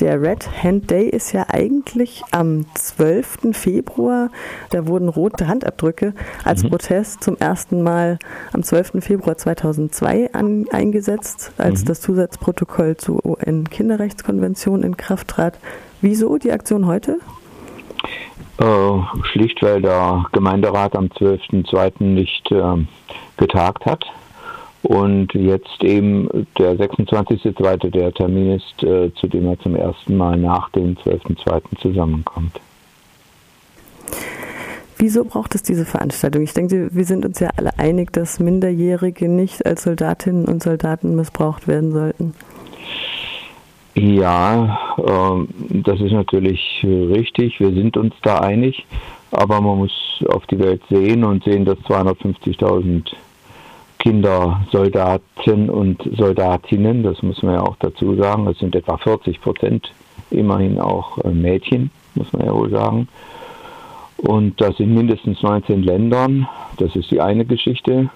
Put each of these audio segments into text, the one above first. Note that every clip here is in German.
Der Red Hand Day ist ja eigentlich am 12. Februar. Da wurden rote Handabdrücke als mhm. Protest zum ersten Mal am 12. Februar 2002 an, eingesetzt, als mhm. das Zusatzprotokoll zur UN-Kinderrechtskonvention in Kraft trat. Wieso die Aktion heute? Äh, schlicht, weil der Gemeinderat am 12.02. nicht äh, getagt hat und jetzt eben der 26.2. der Termin ist, äh, zu dem er zum ersten Mal nach dem 12.2. zusammenkommt. Wieso braucht es diese Veranstaltung? Ich denke, wir sind uns ja alle einig, dass Minderjährige nicht als Soldatinnen und Soldaten missbraucht werden sollten. Ja, äh, das ist natürlich richtig. Wir sind uns da einig. Aber man muss auf die Welt sehen und sehen, dass 250.000 Kinder, Soldaten und Soldatinnen, das muss man ja auch dazu sagen, das sind etwa 40 Prozent, immerhin auch äh, Mädchen, muss man ja wohl sagen. Und das in mindestens 19 Ländern, das ist die eine Geschichte,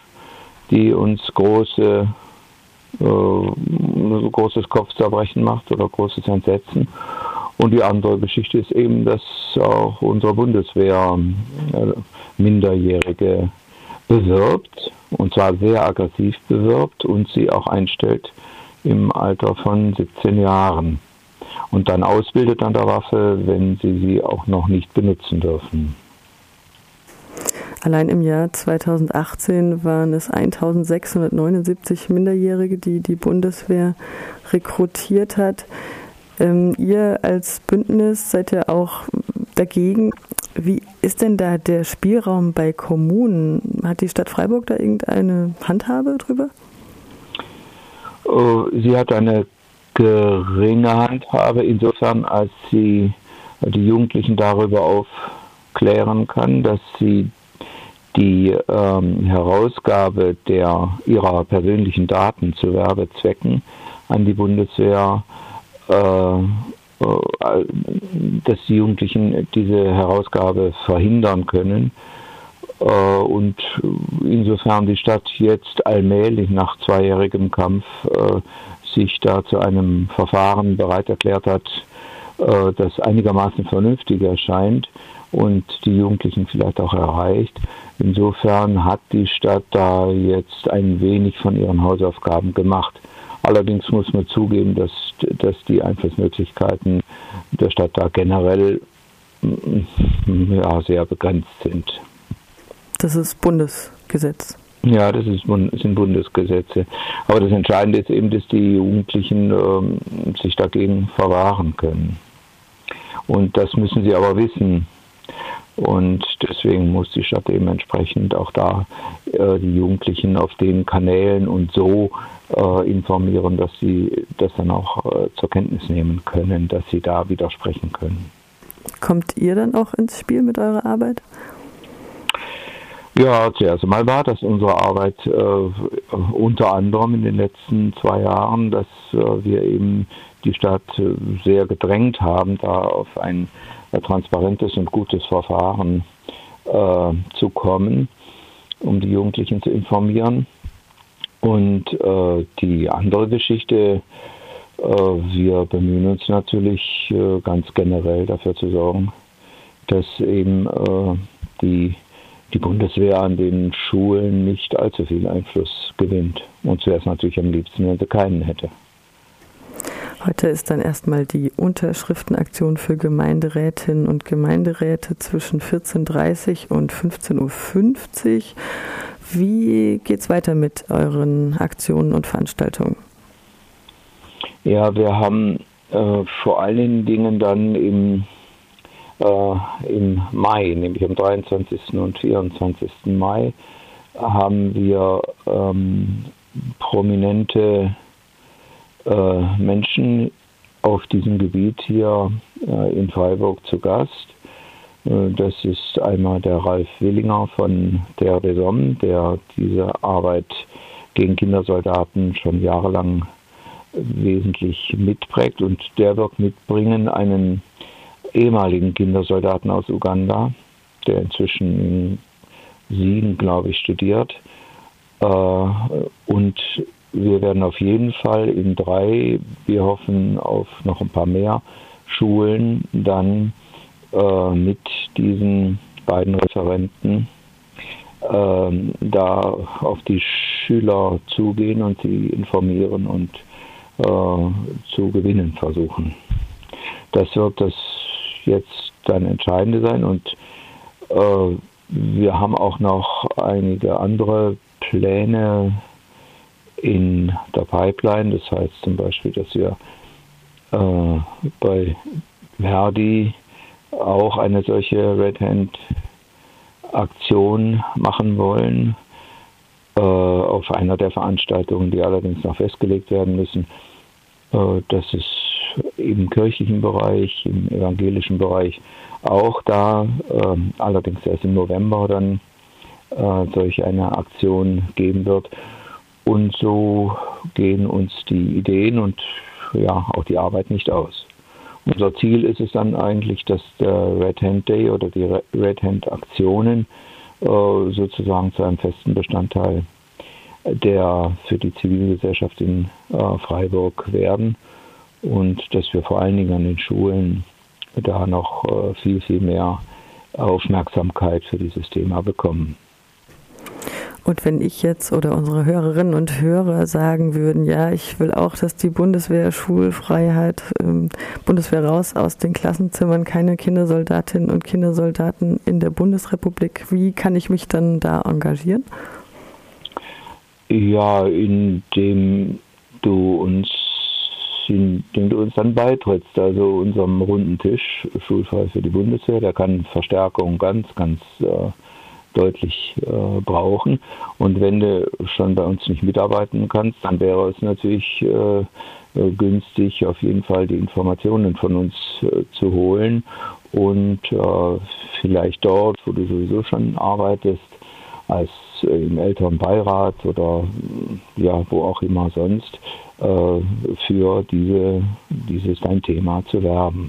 die uns große, äh, großes Kopfzerbrechen macht oder großes Entsetzen. Und die andere Geschichte ist eben, dass auch unsere Bundeswehr äh, Minderjährige bewirbt und zwar sehr aggressiv bewirbt und sie auch einstellt im Alter von 17 Jahren und dann ausbildet an der Waffe, wenn sie sie auch noch nicht benutzen dürfen. Allein im Jahr 2018 waren es 1679 Minderjährige, die die Bundeswehr rekrutiert hat. Ähm, ihr als Bündnis seid ja auch dagegen. Wie ist denn da der Spielraum bei Kommunen? Hat die Stadt Freiburg da irgendeine Handhabe drüber? Oh, sie hat eine geringe Handhabe, insofern als sie die Jugendlichen darüber aufklären kann, dass sie die ähm, Herausgabe der, ihrer persönlichen Daten zu Werbezwecken an die Bundeswehr äh, dass die Jugendlichen diese Herausgabe verhindern können. Äh, und insofern die Stadt jetzt allmählich nach zweijährigem Kampf äh, sich da zu einem Verfahren bereit erklärt hat, das einigermaßen vernünftig erscheint und die Jugendlichen vielleicht auch erreicht. Insofern hat die Stadt da jetzt ein wenig von ihren Hausaufgaben gemacht. Allerdings muss man zugeben, dass, dass die Einflussmöglichkeiten der Stadt da generell mm, ja, sehr begrenzt sind. Das ist Bundesgesetz. Ja, das ist, sind Bundesgesetze. Aber das Entscheidende ist eben, dass die Jugendlichen ähm, sich dagegen verwahren können. Und das müssen sie aber wissen. Und deswegen muss die Stadt eben entsprechend auch da äh, die Jugendlichen auf den Kanälen und so äh, informieren, dass sie das dann auch äh, zur Kenntnis nehmen können, dass sie da widersprechen können. Kommt ihr dann auch ins Spiel mit eurer Arbeit? Ja, zuerst einmal war das unsere Arbeit äh, unter anderem in den letzten zwei Jahren, dass äh, wir eben die Stadt äh, sehr gedrängt haben, da auf ein transparentes und gutes Verfahren äh, zu kommen, um die Jugendlichen zu informieren. Und äh, die andere Geschichte, äh, wir bemühen uns natürlich äh, ganz generell dafür zu sorgen, dass eben äh, die, die Bundeswehr an den Schulen nicht allzu viel Einfluss gewinnt. Und zuerst natürlich am liebsten, wenn sie keinen hätte. Heute ist dann erstmal die Unterschriftenaktion für Gemeinderätinnen und Gemeinderäte zwischen 14.30 Uhr und 15.50 Uhr. Wie geht es weiter mit euren Aktionen und Veranstaltungen? Ja, wir haben äh, vor allen Dingen dann im, äh, im Mai, nämlich am 23. und 24. Mai, haben wir ähm, prominente Menschen auf diesem Gebiet hier äh, in Freiburg zu Gast. Äh, das ist einmal der Ralf Willinger von der Desom, der diese Arbeit gegen Kindersoldaten schon jahrelang wesentlich mitprägt und der wird mitbringen einen ehemaligen Kindersoldaten aus Uganda, der inzwischen in Siegen, glaube ich, studiert. Und wir werden auf jeden Fall in drei, wir hoffen auf noch ein paar mehr Schulen dann äh, mit diesen beiden Referenten äh, da auf die Schüler zugehen und sie informieren und äh, zu gewinnen versuchen. Das wird das jetzt dann Entscheidende sein und äh, wir haben auch noch einige andere Pläne in der Pipeline. Das heißt zum Beispiel, dass wir äh, bei Verdi auch eine solche Red Hand Aktion machen wollen äh, auf einer der Veranstaltungen, die allerdings noch festgelegt werden müssen. Äh, das ist im kirchlichen Bereich, im evangelischen Bereich auch da, äh, allerdings erst im November dann äh, solch eine Aktion geben wird. Und so gehen uns die Ideen und ja auch die Arbeit nicht aus. Unser Ziel ist es dann eigentlich, dass der Red Hand Day oder die Red Hand Aktionen äh, sozusagen zu einem festen Bestandteil der für die Zivilgesellschaft in äh, Freiburg werden und dass wir vor allen Dingen an den Schulen da noch äh, viel, viel mehr Aufmerksamkeit für dieses Thema bekommen. Und wenn ich jetzt oder unsere Hörerinnen und Hörer sagen würden, ja, ich will auch, dass die Bundeswehr Schulfreiheit, ähm, Bundeswehr raus aus den Klassenzimmern, keine Kindersoldatinnen und Kindersoldaten in der Bundesrepublik, wie kann ich mich dann da engagieren? Ja, indem du uns indem du uns dann beitrittst, also unserem runden Tisch, schulfrei für die Bundeswehr, der kann Verstärkung ganz, ganz äh, deutlich äh, brauchen. Und wenn du schon bei uns nicht mitarbeiten kannst, dann wäre es natürlich äh, äh günstig, auf jeden Fall die Informationen von uns äh, zu holen und äh, vielleicht dort, wo du sowieso schon arbeitest, als äh, im Elternbeirat oder ja, wo auch immer sonst, für diese, dieses dein Thema zu werben.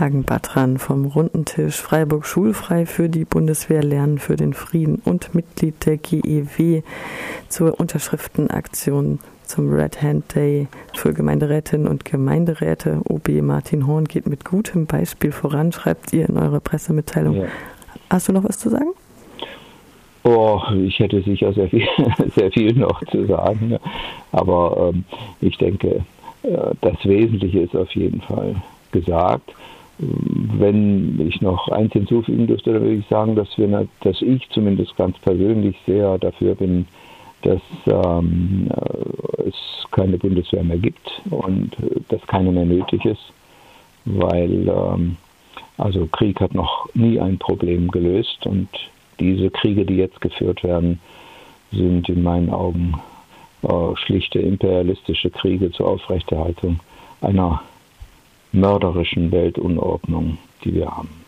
Hagen Batran vom Runden Tisch Freiburg Schulfrei für die Bundeswehr Lernen für den Frieden und Mitglied der GEW zur Unterschriftenaktion zum Red Hand Day für Gemeinderätinnen und Gemeinderäte. OB Martin Horn geht mit gutem Beispiel voran, schreibt ihr in eurer Pressemitteilung. Ja. Hast du noch was zu sagen? Oh, ich hätte sicher sehr viel, sehr viel noch zu sagen, aber ähm, ich denke, äh, das Wesentliche ist auf jeden Fall gesagt. Wenn ich noch eins hinzufügen dürfte, dann würde ich sagen, dass wir, dass ich zumindest ganz persönlich sehr dafür bin, dass ähm, es keine Bundeswehr mehr gibt und dass keine mehr nötig ist, weil ähm, also Krieg hat noch nie ein Problem gelöst und diese Kriege, die jetzt geführt werden, sind in meinen Augen äh, schlichte imperialistische Kriege zur Aufrechterhaltung einer mörderischen Weltunordnung, die wir haben.